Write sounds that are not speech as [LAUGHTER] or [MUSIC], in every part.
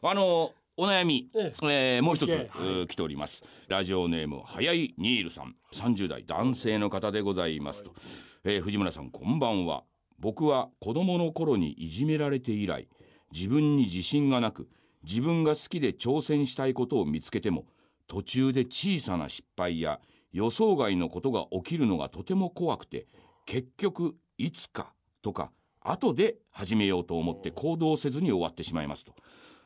あのお悩み、ええ。ーもう一つ、えー来ております。ラジオネーム早いニールさん。30代男性の方でございますと、えー藤村さんこんばんは。僕は子供の頃にいじめられて以来自分に自信がなく自分が好きで挑戦したいことを見つけても途中で小さな失敗や予想外のことが起きるのがとても怖くて結局いつかとか後で始めようと思って行動せずに終わってしまいますと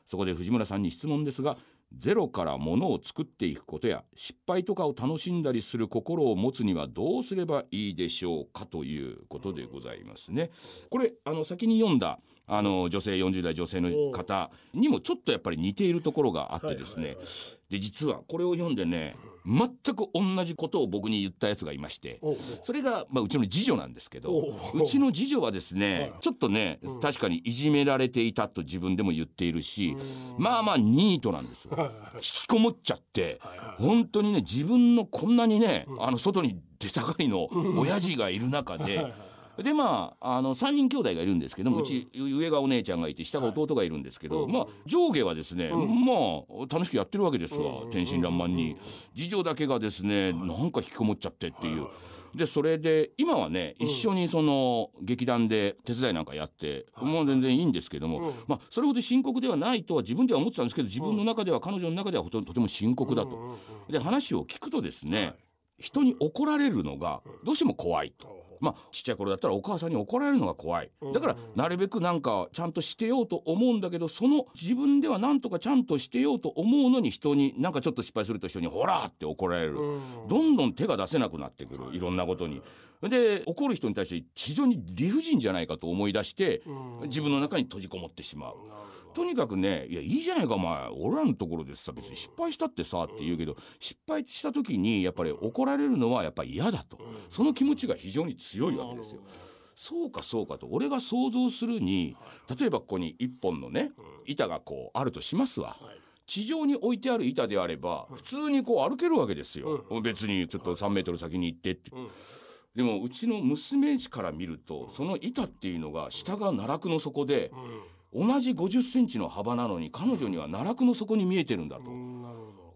そこで藤村さんに質問ですがゼロからものを作っていくことや失敗とかを楽しんだりする心を持つにはどうすればいいでしょうかということでございますね。これあの先に読んだあの女性40代女性の方にもちょっとやっぱり似ているところがあってですね、で実はこれを読んでね全く同じことを僕に言ったやつがいまして。それが、まあ、うちの次女なんですけどおうう。ちの次女はですねはい。ちょっとねうん。確かにいじめられていたと自分でも言っているしうん。まあまあニートなんですよ。引きこもっちゃって本当にね自分のこんなにねあの外に出たがりの親父がいる中ででまああの3人兄弟がいるんですけども、ううんち上がお姉ちゃんがいて下が弟がいるんですけど、うん。まあ上下はですね、うん。まあ楽しくやってるわけですわ、うん天真爛漫に、次女だけがですね、なんか引きこもっちゃってっていう。でそれで今はねうん。一緒にその劇団で手伝いなんかやって、もう全然いいんですけども、うん。まあそれほど深刻ではないとは自分では思ってたんですけど自分の中では彼女の中ではほととても深刻だと。で話を聞くとですね、はい。人に怒られるのがどうしても怖いと。まあちっちゃい頃だったらお母さんに怒られるのが怖いだからなるべくなんかちゃんとしてようと思うんだけどその自分ではなんとかちゃんとしてようと思うのに人になんかちょっと失敗すると人に「ほら!」って怒られる、うんどんどん手が出せなくなってくるいろんなことに。で怒る人に対して非常に理不尽じゃないかと思い出してうん自分の中に閉じこもってしまう。とにかくね「いやいいじゃないかお前俺らのところでさ別に失敗したってさ」って言うけど失敗した時にやっぱり怒られるのはやっぱり嫌だとその気持ちが非常に強いわけですよ。そうかそうかと俺が想像するに例えばここに一本のね板がこうあるとしますわ。地上に置いてある板であれば普通にこう歩けるわけですよ。別にちょっと3メートル先に行ってって。でもうちの娘から見るとその板っていうのが下が奈落の底でうん同じ50センチの幅なのに彼女には奈落の底に見えてるんだと。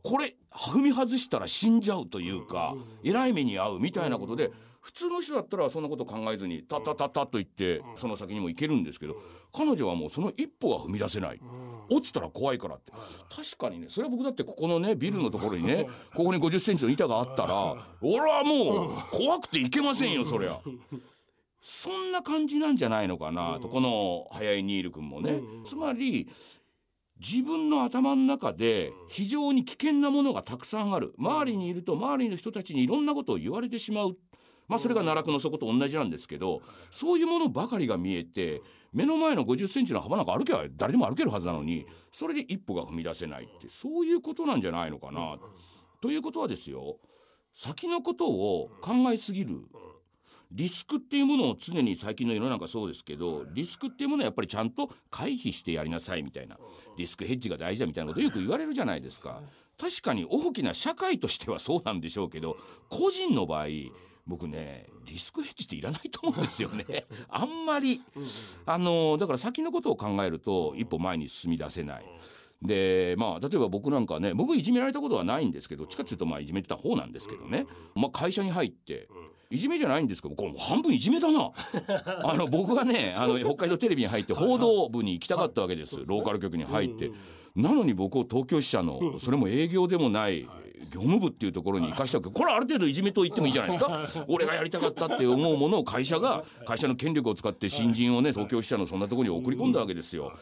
これ踏み外したら死んじゃうというかえらい目に遭うみたいなことで普通の人だったらそんなこと考えずにタッタッタッタッと言ってその先にも行けるんですけど彼女はもうその一歩は踏み出せない。うん。落ちたら怖いからって。確かにねそれは僕だってここのねビルのところにねここに50センチの板があったら俺はもう怖くて行けませんよそりゃ。そんな感じなんじゃないのかなとこの早いニール君もね。うんつまり自分の頭の中で非常に危険なものがたくさんある。周りにいると周りの人たちにいろんなことを言われてしまう。まあそれが奈落の底と同じなんですけどそういうものばかりが見えて目の前の50センチの幅なんか歩けば誰でも歩けるはずなのにそれで一歩が踏み出せないってそういうことなんじゃないのかな。ということはですよ。先のことを考えすぎるリスクっていうものを常に最近の世の中そうですけどリスクっていうものはやっぱりちゃんと回避してやりなさいみたいなリスクヘッジが大事だみたいなことよく言われるじゃないですか。確かに大きな社会としてはそうなんでしょうけど個人の場合僕ねリスクヘッジっていらないと思うんですよね。[LAUGHS] あんまり。あのだから先のことを考えると一歩前に進み出せないでまあ例えば僕なんかね僕いじめられたことはないんですけどどっちかっていうとまあいじめてた方なんですけどね、まあ、会社に入っていじめじゃないんですけどこれもう半分いじめだな。[LAUGHS] あの僕はねあの北海道テレビに入って報道部に行きたかったわけです。ローカル局に入って。なのに僕を東京支社のそれも営業でもない業務部っていうところに行かしたわけ。これはある程度いじめと言ってもいいじゃないですか。[LAUGHS] 俺がやりたかったって思うものを会社が会社の権力を使って新人をね東京支社のそんなところに送り込んだわけですよ。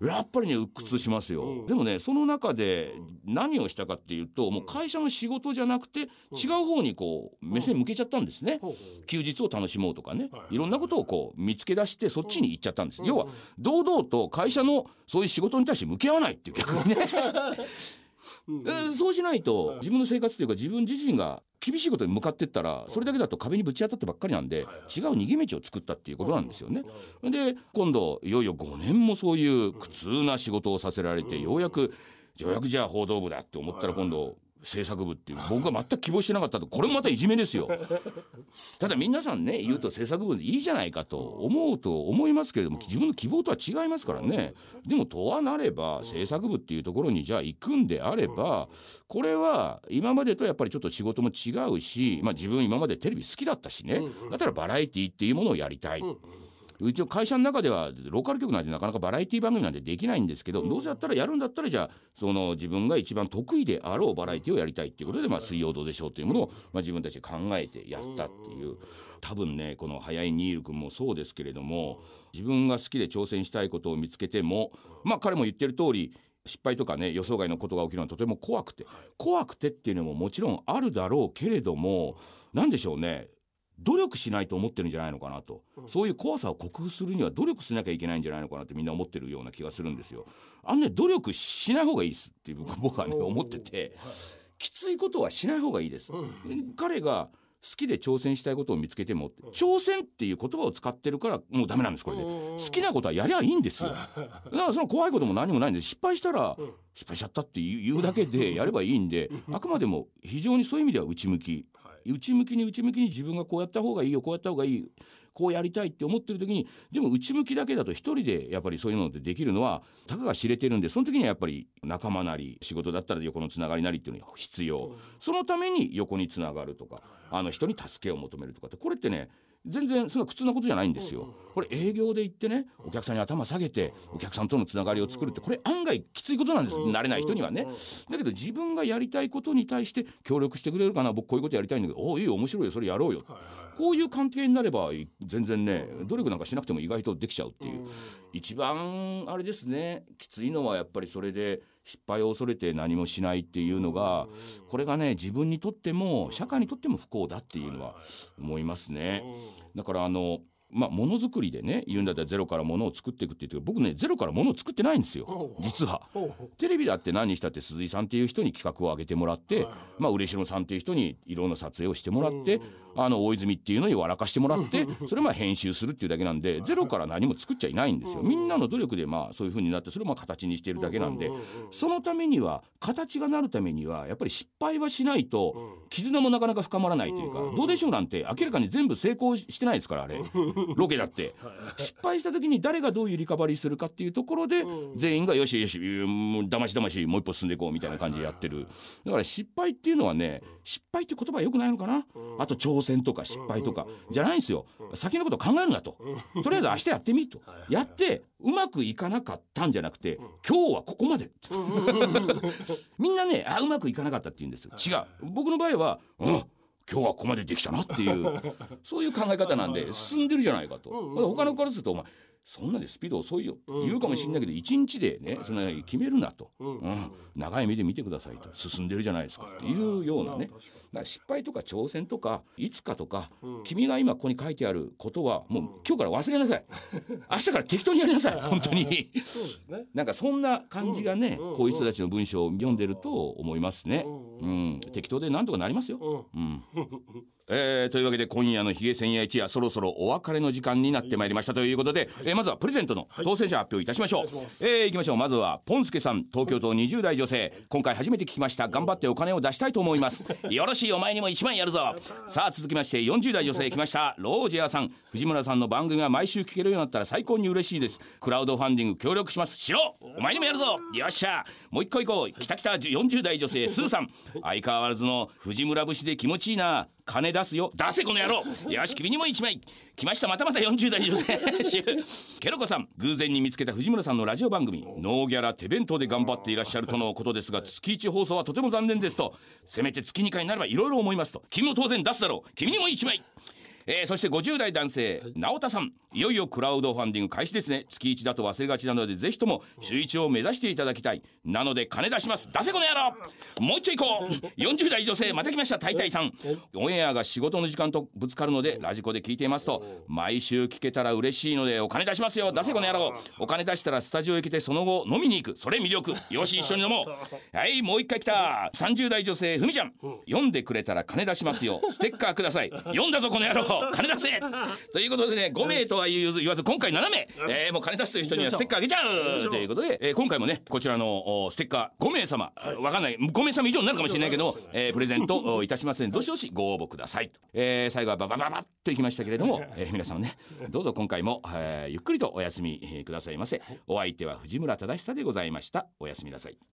やっぱりね鬱屈しますよ、でもねその中で何をしたかっていうともう会社の仕事じゃなくて違う方にこう目線向けちゃったんですね、休日を楽しもうとかね、はいい。ろんなことをこう見つけ出してそっちに行っちゃったんです、要は堂々と会社のそういう仕事に対して向き合わないっていう逆にね、[LAUGHS] うんえーそうしないと自分の生活というか自分自身が厳しいことに向かってったらそれだけだと壁にぶち当たってばっかりなんで違う逃げ道を作ったっていうことなんですよね。で今度いよいよ5年もそういう苦痛な仕事をさせられてようやくようやくじゃあ報道部だって思ったら今度制作部っていう僕が全く希望してなかったと。これもまたいじめですよ。ただ皆さんね言うと制作部でいいじゃないかと思うと思いますけれども自分の希望とは違いますからね。でもとはなれば制作部っていうところにじゃあ行くんであればこれは今までとやっぱりちょっと仕事も違うし、まあ、自分今までテレビ好きだったしね。だったらバラエティーっていうものをやりたい。うちの会社の中ではローカル局なんてなかなかバラエティ番組なんてできないんですけど、どうせやったらやるんだったらじゃあその自分が一番得意であろうバラエティをやりたいっていうことで「まあ、水曜どうでしょう」というものを、まあ、自分たちで考えてやったっていう。多分ねこの早いニール君もそうですけれども自分が好きで挑戦したいことを見つけてもまあ彼も言ってる通り失敗とかね予想外のことが起きるのはとても怖くて。怖くてっていうのももちろんあるだろうけれども何でしょうね努力しないと思ってるんじゃないのかなと、そういう怖さを克服するには努力しなきゃいけないんじゃないのかなってみんな思ってるような気がするんですよ。あのね努力しない方がいいですって僕はね思ってて。きついことはしない方がいいです。彼が好きで挑戦したいことを見つけても挑戦っていう言葉を使ってるからもうダメなんですこれで。好きなことはやりゃいいんですよ。[LAUGHS] だからその怖いことも何もないんで失敗したら失敗しちゃったって言うだけでやればいいんであくまでも非常にそういう意味では内向き内向きに内向きに自分がこうやった方がいいよこうやった方がいいこうやりたいって思ってる時にでも内向きだけだと一人でやっぱりそういうのってできるのはたかが知れてるんでその時にはやっぱり仲間なり仕事だったら横のつながりなりっていうのが必要。そのために横につながるとかあの人に助けを求めるとかってこれってね全然そんな苦痛なことじゃないんですよ。これ営業で行ってねお客さんに頭下げてお客さんとのつながりを作るってこれ案外きついことなんです。慣れない人にはね。だけど自分がやりたいことに対して協力してくれるかな僕こういうことやりたいんだけどおおいいよ面白いよそれやろうよ。こういう関係になれば全然ね努力なんかしなくても意外とできちゃうっていう。一番あれですねきついのはやっぱりそれで失敗を恐れて何もしないっていうのがこれがね自分にとっても社会にとっても不幸だっていうのは思いますね。だからあのまあ、ものづくりでね言うんだったらゼロからものを作っていくって言って僕ねゼロからものを作ってないんですよ。実は。テレビだって何にしたって鈴井さんっていう人に企画を上げてもらって、まあ、嬉野さんっていう人に色の撮影をしてもらって、あの大泉っていうのに笑かしてもらって [LAUGHS] それまあ編集するっていうだけなんでゼロから何も作っちゃいないんですよ。みんなの努力でまあそういう風になってそれをまあ形にしているだけなんでそのためには形がなるためにはやっぱり失敗はしないと絆もなかなか深まらないというかどうでしょうなんて明らかに全部成功してないですからあれ。ロケだって。失敗した時に誰がどういうリカバリーするかっていうところで全員がよしよしもうだましだましもう一歩進んでいこうみたいな感じでやってる。だから失敗っていうのはね失敗って言葉はよくないのかな？あと挑戦とか失敗とかじゃないんですよ。先のこと考えるなと。とりあえず明日やってみと。やってうまくいかなかったんじゃなくて今日はここまで。[LAUGHS] みんなねあうまくいかなかったって言うんですよ。違う。僕の場合はうん今日はここまでできたなっていう [LAUGHS] そういう考え方なんで進んでるじゃないかと、他のからするとお前そんなでスピード遅いよ。言うかもしれないけど一日でねそんな決めるなと、うん。長い目で見てくださいと。進んでるじゃないですか。っていうようなね。だから失敗とか挑戦とかいつかとか君が今ここに書いてあることはもう今日から忘れなさい。[LAUGHS] 明日から適当にやりなさい。本当に。なんかそんな感じがねこういう人たちの文章を読んでると思いますね。うん。適当でなんとかなりますよ。うん [LAUGHS] えー、というわけで今夜の「ひげ千夜一夜」そろそろお別れの時間になってまいりましたということで、えー、まずはプレゼントの当選者発表いたしましょう、はい、えー、いきましょう。まずはポンスケさん東京都20代女性。今回初めて聞きました。頑張ってお金を出したいと思います。よろしいお前にも1万やるぞ。さあ続きまして40代女性来ました。ロージェアさん。藤村さんの番組が毎週聞けるようになったら最高に嬉しいです。クラウドファンディング協力します。しろ。お前にもやるぞ。よっしゃ。もう一個行こう。きたきた40代女性スーさん。相変わらずの藤村節で気持ちいいな金出すよ。出せこの野郎。よし君にも1枚。来ましたまたまた40代女性ケロコさん偶然に見つけた藤村さんのラジオ番組。ノーギャラ手弁当で頑張っていらっしゃるとのことですが月1放送はとても残念ですと。せめて月2回になればいろいろ思いますと。君も当然出すだろう。君にも1枚。えー、そして50代男性直田さん。いよいよクラウドファンディング開始ですね。月1だと忘れがちなのでぜひとも週1を目指していただきたい。なので金出します。出せこの野郎。もう一丁行こう。40代女性また来ました。タイタイさん。オンエアが仕事の時間とぶつかるのでラジコで聞いていますと毎週聞けたら嬉しいのでお金出しますよ。出せこの野郎。お金出したらスタジオへ来てその後飲みに行く。それ魅力。よし一緒に飲もう。はいもう一回来た。30代女性ふみちゃん。読んでくれたら金出しますよ。ステッカーください。読んだぞこの野郎金出せ！ということでね5名とは言わず今回7名、えー、もう金出すという人にはステッカーあげちゃうということで、えー、今回もねこちらのステッカー5名様、はい、わかんない。5名様以上になるかもしれないけども、えー、プレゼントいたしますのでどしどしご応募ください、えー、最後はババババッといきましたけれども、えー、皆さんねどうぞ今回も、えー、ゆっくりとお休みくださいませ。お相手は藤村忠久でございました。おやすみなさい